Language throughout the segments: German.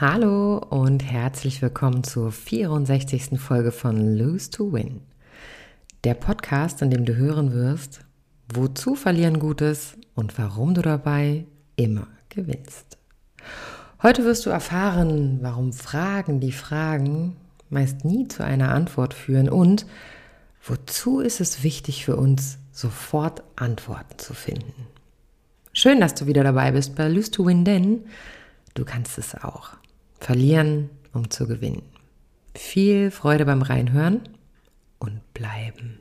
Hallo und herzlich willkommen zur 64. Folge von Lose to Win. Der Podcast, in dem du hören wirst, wozu verlieren Gutes und warum du dabei immer gewinnst. Heute wirst du erfahren, warum Fragen, die Fragen meist nie zu einer Antwort führen und wozu ist es wichtig für uns, sofort Antworten zu finden. Schön, dass du wieder dabei bist bei Lose to Win, denn du kannst es auch. Verlieren, um zu gewinnen. Viel Freude beim Reinhören und bleiben.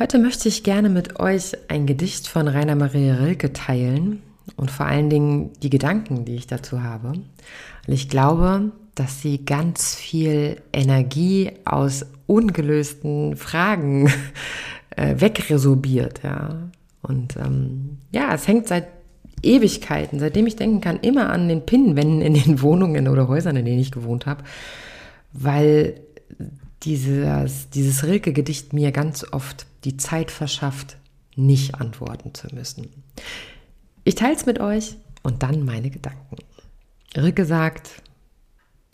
Heute möchte ich gerne mit euch ein Gedicht von Rainer Maria Rilke teilen und vor allen Dingen die Gedanken, die ich dazu habe. Und ich glaube, dass sie ganz viel Energie aus ungelösten Fragen äh, wegresorbiert, ja. Und ähm, ja, es hängt seit Ewigkeiten, seitdem ich denken kann, immer an den Pinnenwänden in den Wohnungen oder Häusern, in denen ich gewohnt habe, weil dieses, dieses Rilke-Gedicht mir ganz oft die Zeit verschafft, nicht antworten zu müssen. Ich teile es mit euch und dann meine Gedanken. Rilke sagt,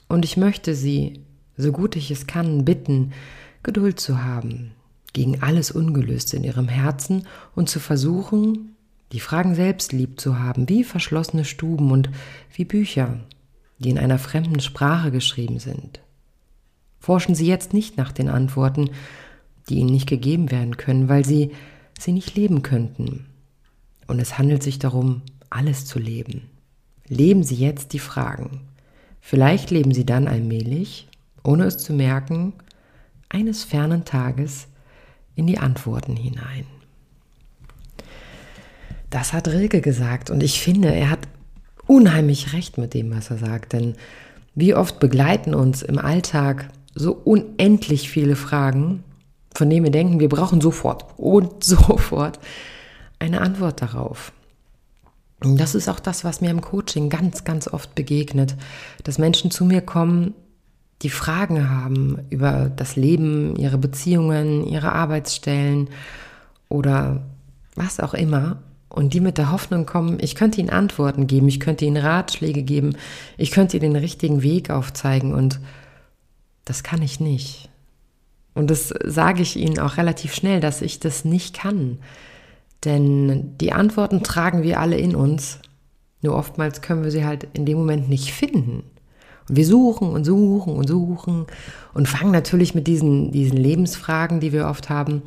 und ich möchte Sie, so gut ich es kann, bitten, Geduld zu haben gegen alles Ungelöste in Ihrem Herzen und zu versuchen, die Fragen selbst lieb zu haben, wie verschlossene Stuben und wie Bücher, die in einer fremden Sprache geschrieben sind. Forschen Sie jetzt nicht nach den Antworten, die Ihnen nicht gegeben werden können, weil Sie sie nicht leben könnten. Und es handelt sich darum, alles zu leben. Leben Sie jetzt die Fragen. Vielleicht leben Sie dann allmählich, ohne es zu merken, eines fernen Tages in die Antworten hinein. Das hat Rilke gesagt und ich finde, er hat unheimlich recht mit dem, was er sagt, denn wie oft begleiten uns im Alltag so unendlich viele Fragen, von denen wir denken, wir brauchen sofort und sofort eine Antwort darauf. Und das ist auch das, was mir im Coaching ganz, ganz oft begegnet, dass Menschen zu mir kommen, die Fragen haben über das Leben, ihre Beziehungen, ihre Arbeitsstellen oder was auch immer und die mit der Hoffnung kommen, ich könnte ihnen Antworten geben, ich könnte ihnen Ratschläge geben, ich könnte ihnen den richtigen Weg aufzeigen und das kann ich nicht. Und das sage ich ihnen auch relativ schnell, dass ich das nicht kann. Denn die Antworten tragen wir alle in uns, nur oftmals können wir sie halt in dem Moment nicht finden. Und wir suchen und suchen und suchen und fangen natürlich mit diesen, diesen Lebensfragen, die wir oft haben,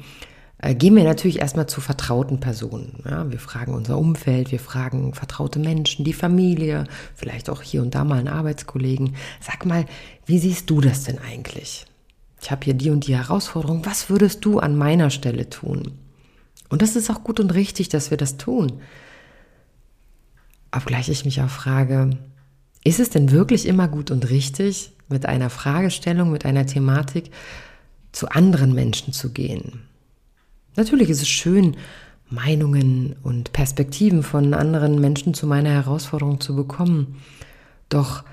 äh, gehen wir natürlich erstmal zu vertrauten Personen. Ja, wir fragen unser Umfeld, wir fragen vertraute Menschen, die Familie, vielleicht auch hier und da mal einen Arbeitskollegen. Sag mal, wie siehst du das denn eigentlich? Ich habe hier die und die Herausforderung. Was würdest du an meiner Stelle tun? Und das ist auch gut und richtig, dass wir das tun. Obgleich ich mich auch frage, ist es denn wirklich immer gut und richtig, mit einer Fragestellung, mit einer Thematik zu anderen Menschen zu gehen? Natürlich ist es schön, Meinungen und Perspektiven von anderen Menschen zu meiner Herausforderung zu bekommen. Doch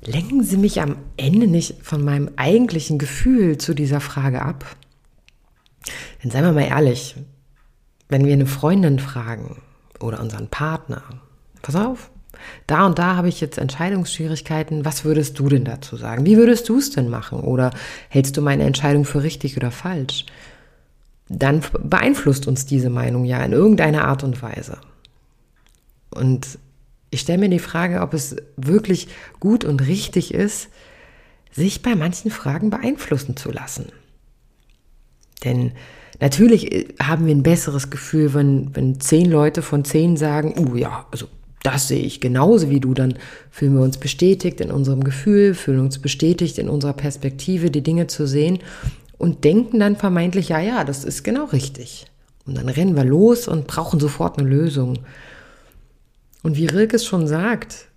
lenken Sie mich am Ende nicht von meinem eigentlichen Gefühl zu dieser Frage ab? Denn seien wir mal ehrlich, wenn wir eine Freundin fragen oder unseren Partner, pass auf, da und da habe ich jetzt Entscheidungsschwierigkeiten, was würdest du denn dazu sagen? Wie würdest du es denn machen? Oder hältst du meine Entscheidung für richtig oder falsch? dann beeinflusst uns diese Meinung ja in irgendeiner Art und Weise. Und ich stelle mir die Frage, ob es wirklich gut und richtig ist, sich bei manchen Fragen beeinflussen zu lassen. Denn natürlich äh, haben wir ein besseres Gefühl, wenn, wenn zehn Leute von zehn sagen, uh ja, also das sehe ich genauso wie du, dann fühlen wir uns bestätigt in unserem Gefühl, fühlen uns bestätigt in unserer Perspektive, die Dinge zu sehen und denken dann vermeintlich, ja, ja, das ist genau richtig. Und dann rennen wir los und brauchen sofort eine Lösung. Und wie Rilke es schon sagt,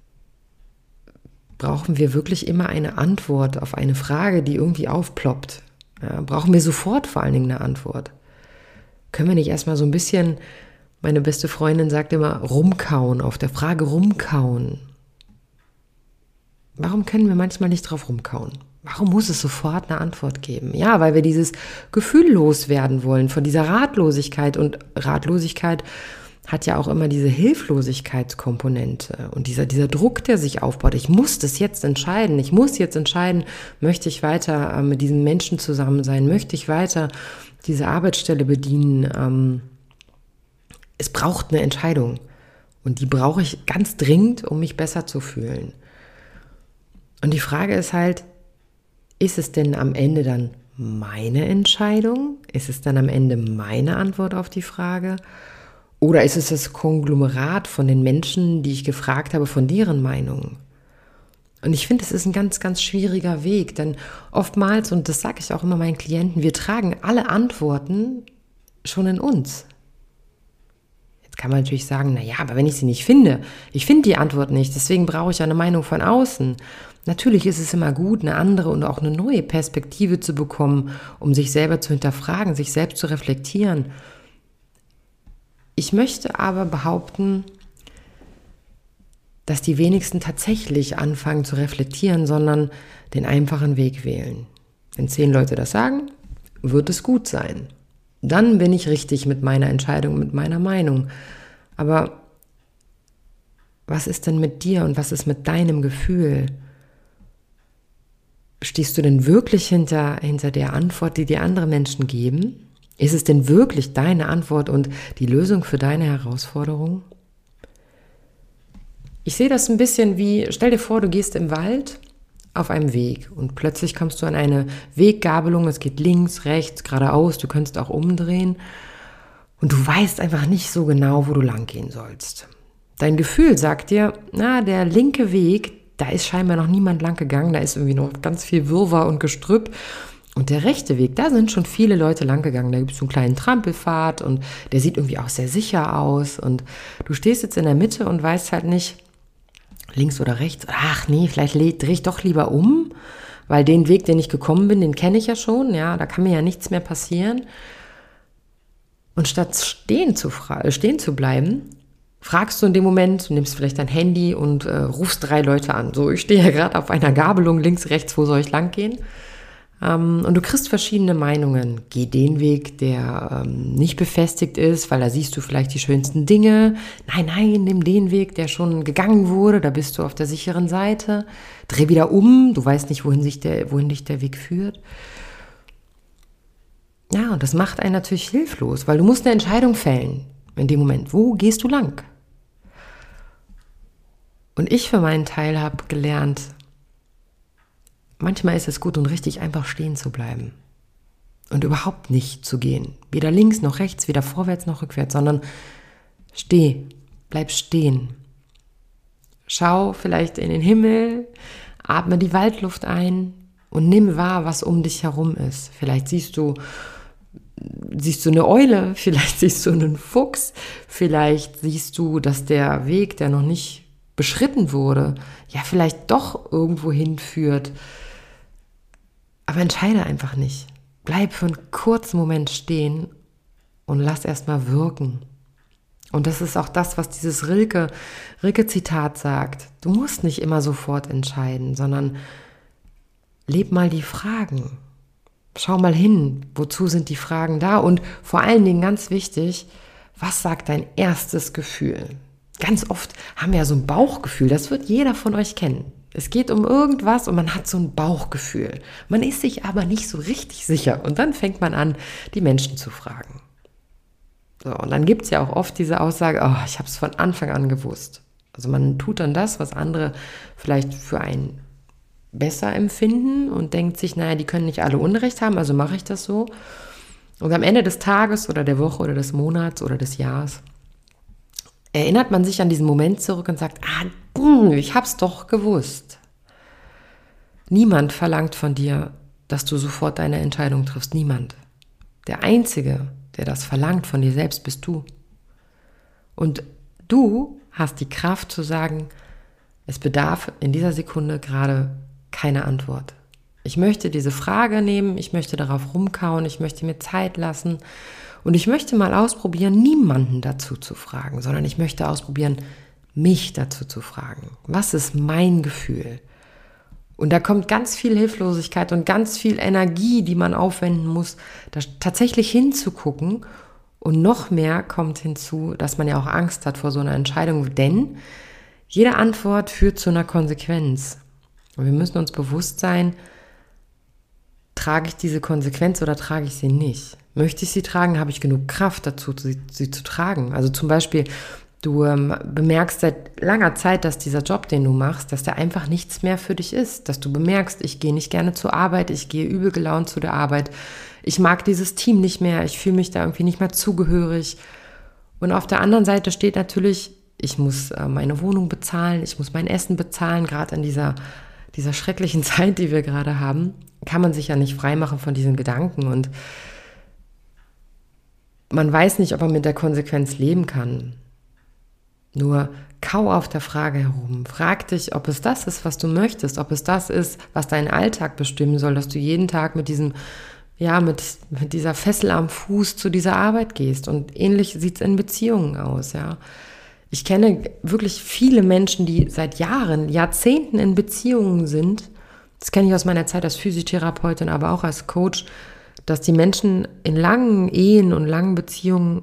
brauchen wir wirklich immer eine Antwort auf eine Frage, die irgendwie aufploppt. Ja, brauchen wir sofort vor allen Dingen eine Antwort. Können wir nicht erstmal so ein bisschen Meine beste Freundin sagt immer rumkauen, auf der Frage rumkauen. Warum können wir manchmal nicht drauf rumkauen? Warum muss es sofort eine Antwort geben? Ja, weil wir dieses Gefühl loswerden wollen von dieser Ratlosigkeit und Ratlosigkeit hat ja auch immer diese Hilflosigkeitskomponente und dieser, dieser Druck, der sich aufbaut. Ich muss das jetzt entscheiden. Ich muss jetzt entscheiden, möchte ich weiter äh, mit diesem Menschen zusammen sein? Möchte ich weiter diese Arbeitsstelle bedienen? Ähm, es braucht eine Entscheidung. Und die brauche ich ganz dringend, um mich besser zu fühlen. Und die Frage ist halt, ist es denn am Ende dann meine Entscheidung? Ist es dann am Ende meine Antwort auf die Frage? Oder ist es das Konglomerat von den Menschen, die ich gefragt habe, von deren Meinungen? Und ich finde, es ist ein ganz, ganz schwieriger Weg, denn oftmals, und das sage ich auch immer meinen Klienten, wir tragen alle Antworten schon in uns. Jetzt kann man natürlich sagen, na ja, aber wenn ich sie nicht finde, ich finde die Antwort nicht, deswegen brauche ich eine Meinung von außen. Natürlich ist es immer gut, eine andere und auch eine neue Perspektive zu bekommen, um sich selber zu hinterfragen, sich selbst zu reflektieren. Ich möchte aber behaupten, dass die wenigsten tatsächlich anfangen zu reflektieren, sondern den einfachen Weg wählen. Wenn zehn Leute das sagen, wird es gut sein. Dann bin ich richtig mit meiner Entscheidung, mit meiner Meinung. Aber was ist denn mit dir und was ist mit deinem Gefühl? Stehst du denn wirklich hinter, hinter der Antwort, die dir andere Menschen geben? Ist es denn wirklich deine Antwort und die Lösung für deine Herausforderung? Ich sehe das ein bisschen wie, stell dir vor, du gehst im Wald auf einem Weg und plötzlich kommst du an eine Weggabelung, es geht links, rechts, geradeaus, du könntest auch umdrehen. Und du weißt einfach nicht so genau, wo du lang gehen sollst. Dein Gefühl sagt dir, na, der linke Weg, da ist scheinbar noch niemand lang gegangen, da ist irgendwie noch ganz viel Wirrwarr und Gestrüpp und der rechte Weg, da sind schon viele Leute langgegangen. Da gibt es so einen kleinen Trampelpfad und der sieht irgendwie auch sehr sicher aus. Und du stehst jetzt in der Mitte und weißt halt nicht, links oder rechts. Ach nee, vielleicht drehe ich doch lieber um, weil den Weg, den ich gekommen bin, den kenne ich ja schon. Ja, da kann mir ja nichts mehr passieren. Und statt stehen zu, stehen zu bleiben, fragst du in dem Moment, du nimmst vielleicht dein Handy und äh, rufst drei Leute an. So, ich stehe ja gerade auf einer Gabelung links, rechts, wo soll ich lang gehen? Ähm, und du kriegst verschiedene Meinungen. Geh den Weg, der ähm, nicht befestigt ist, weil da siehst du vielleicht die schönsten Dinge. Nein, nein, nimm den Weg, der schon gegangen wurde, da bist du auf der sicheren Seite. Dreh wieder um, du weißt nicht, wohin, sich der, wohin dich der Weg führt. Ja, und das macht einen natürlich hilflos, weil du musst eine Entscheidung fällen in dem Moment. Wo gehst du lang? Und ich für meinen Teil habe gelernt, Manchmal ist es gut und richtig, einfach stehen zu bleiben und überhaupt nicht zu gehen. Weder links noch rechts, weder vorwärts noch rückwärts, sondern steh, bleib stehen. Schau vielleicht in den Himmel, atme die Waldluft ein und nimm wahr, was um dich herum ist. Vielleicht siehst du siehst du eine Eule, vielleicht siehst du einen Fuchs, vielleicht siehst du, dass der Weg, der noch nicht beschritten wurde, ja vielleicht doch irgendwo hinführt. Aber entscheide einfach nicht. Bleib für einen kurzen Moment stehen und lass erstmal wirken. Und das ist auch das, was dieses Rilke, Rilke-Zitat sagt. Du musst nicht immer sofort entscheiden, sondern leb mal die Fragen. Schau mal hin, wozu sind die Fragen da? Und vor allen Dingen ganz wichtig, was sagt dein erstes Gefühl? Ganz oft haben wir ja so ein Bauchgefühl, das wird jeder von euch kennen. Es geht um irgendwas und man hat so ein Bauchgefühl. Man ist sich aber nicht so richtig sicher. Und dann fängt man an, die Menschen zu fragen. So, und dann gibt es ja auch oft diese Aussage, oh, ich habe es von Anfang an gewusst. Also man tut dann das, was andere vielleicht für einen besser empfinden und denkt sich, naja, die können nicht alle Unrecht haben, also mache ich das so. Und am Ende des Tages oder der Woche oder des Monats oder des Jahres erinnert man sich an diesen Moment zurück und sagt, ah, ich hab's doch gewusst. Niemand verlangt von dir, dass du sofort deine Entscheidung triffst. Niemand. Der Einzige, der das verlangt von dir selbst, bist du. Und du hast die Kraft zu sagen, es bedarf in dieser Sekunde gerade keine Antwort. Ich möchte diese Frage nehmen, ich möchte darauf rumkauen, ich möchte mir Zeit lassen Und ich möchte mal ausprobieren, niemanden dazu zu fragen, sondern ich möchte ausprobieren, mich dazu zu fragen. Was ist mein Gefühl? Und da kommt ganz viel Hilflosigkeit und ganz viel Energie, die man aufwenden muss, da tatsächlich hinzugucken. Und noch mehr kommt hinzu, dass man ja auch Angst hat vor so einer Entscheidung, denn jede Antwort führt zu einer Konsequenz. Und wir müssen uns bewusst sein, trage ich diese Konsequenz oder trage ich sie nicht? Möchte ich sie tragen? Habe ich genug Kraft dazu, sie, sie zu tragen? Also zum Beispiel, du ähm, bemerkst seit langer Zeit, dass dieser Job, den du machst, dass der einfach nichts mehr für dich ist. Dass du bemerkst, ich gehe nicht gerne zur Arbeit, ich gehe übel gelaunt zu der Arbeit, ich mag dieses Team nicht mehr, ich fühle mich da irgendwie nicht mehr zugehörig. Und auf der anderen Seite steht natürlich, ich muss äh, meine Wohnung bezahlen, ich muss mein Essen bezahlen, gerade in dieser, dieser schrecklichen Zeit, die wir gerade haben, kann man sich ja nicht freimachen von diesen Gedanken. Und man weiß nicht, ob man mit der Konsequenz leben kann. Nur kau auf der Frage herum. Frag dich, ob es das ist, was du möchtest, ob es das ist, was deinen Alltag bestimmen soll, dass du jeden Tag mit diesem, ja, mit, mit dieser Fessel am Fuß zu dieser Arbeit gehst. Und ähnlich sieht es in Beziehungen aus, ja. Ich kenne wirklich viele Menschen, die seit Jahren, Jahrzehnten in Beziehungen sind. Das kenne ich aus meiner Zeit als Physiotherapeutin, aber auch als Coach, dass die Menschen in langen Ehen und langen Beziehungen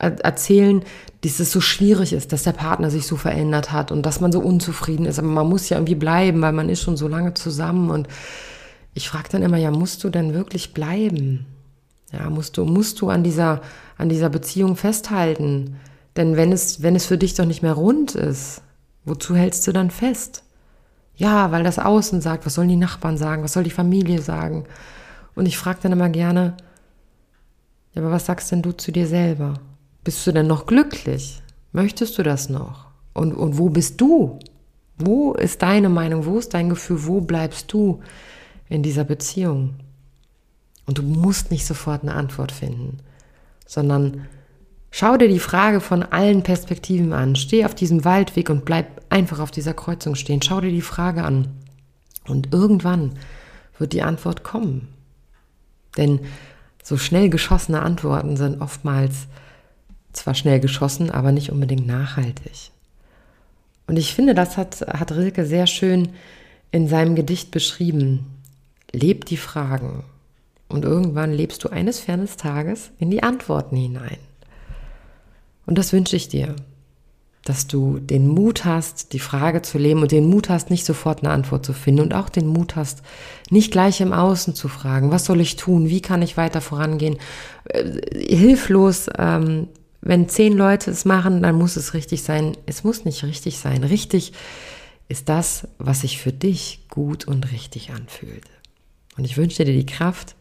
erzählen, dass es so schwierig ist, dass der Partner sich so verändert hat und dass man so unzufrieden ist. Aber man muss ja irgendwie bleiben, weil man ist schon so lange zusammen. Und ich frage dann immer, ja, musst du denn wirklich bleiben? Ja, musst du, musst du an dieser, an dieser Beziehung festhalten? Denn wenn es, wenn es für dich doch nicht mehr rund ist, wozu hältst du dann fest? Ja, weil das Außen sagt, was sollen die Nachbarn sagen, was soll die Familie sagen? Und ich frage dann immer gerne, ja, aber was sagst denn du zu dir selber? Bist du denn noch glücklich? Möchtest du das noch? Und, und wo bist du? Wo ist deine Meinung? Wo ist dein Gefühl? Wo bleibst du in dieser Beziehung? Und du musst nicht sofort eine Antwort finden, sondern schau dir die Frage von allen Perspektiven an. Steh auf diesem Waldweg und bleib einfach auf dieser Kreuzung stehen. Schau dir die Frage an. Und irgendwann wird die Antwort kommen. Denn so schnell geschossene Antworten sind oftmals zwar schnell geschossen, aber nicht unbedingt nachhaltig. Und ich finde, das hat, hat Rilke sehr schön in seinem Gedicht beschrieben. Leb die Fragen. Und irgendwann lebst du eines fernes Tages in die Antworten hinein. Und das wünsche ich dir dass du den Mut hast, die Frage zu leben und den Mut hast, nicht sofort eine Antwort zu finden und auch den Mut hast, nicht gleich im Außen zu fragen, was soll ich tun, wie kann ich weiter vorangehen, äh, hilflos, ähm, wenn zehn Leute es machen, dann muss es richtig sein. Es muss nicht richtig sein. Richtig ist das, was sich für dich gut und richtig anfühlt. Und ich wünsche dir die Kraft,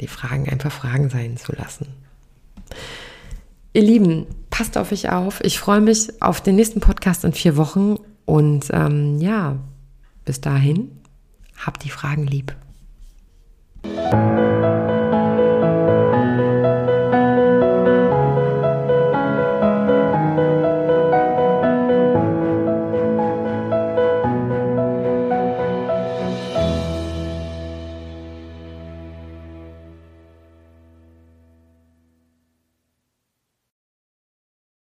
die Fragen einfach Fragen sein zu lassen. Ihr Lieben, passt auf euch auf. Ich freue mich auf den nächsten Podcast in vier Wochen. Und ähm, ja, bis dahin, habt die Fragen lieb.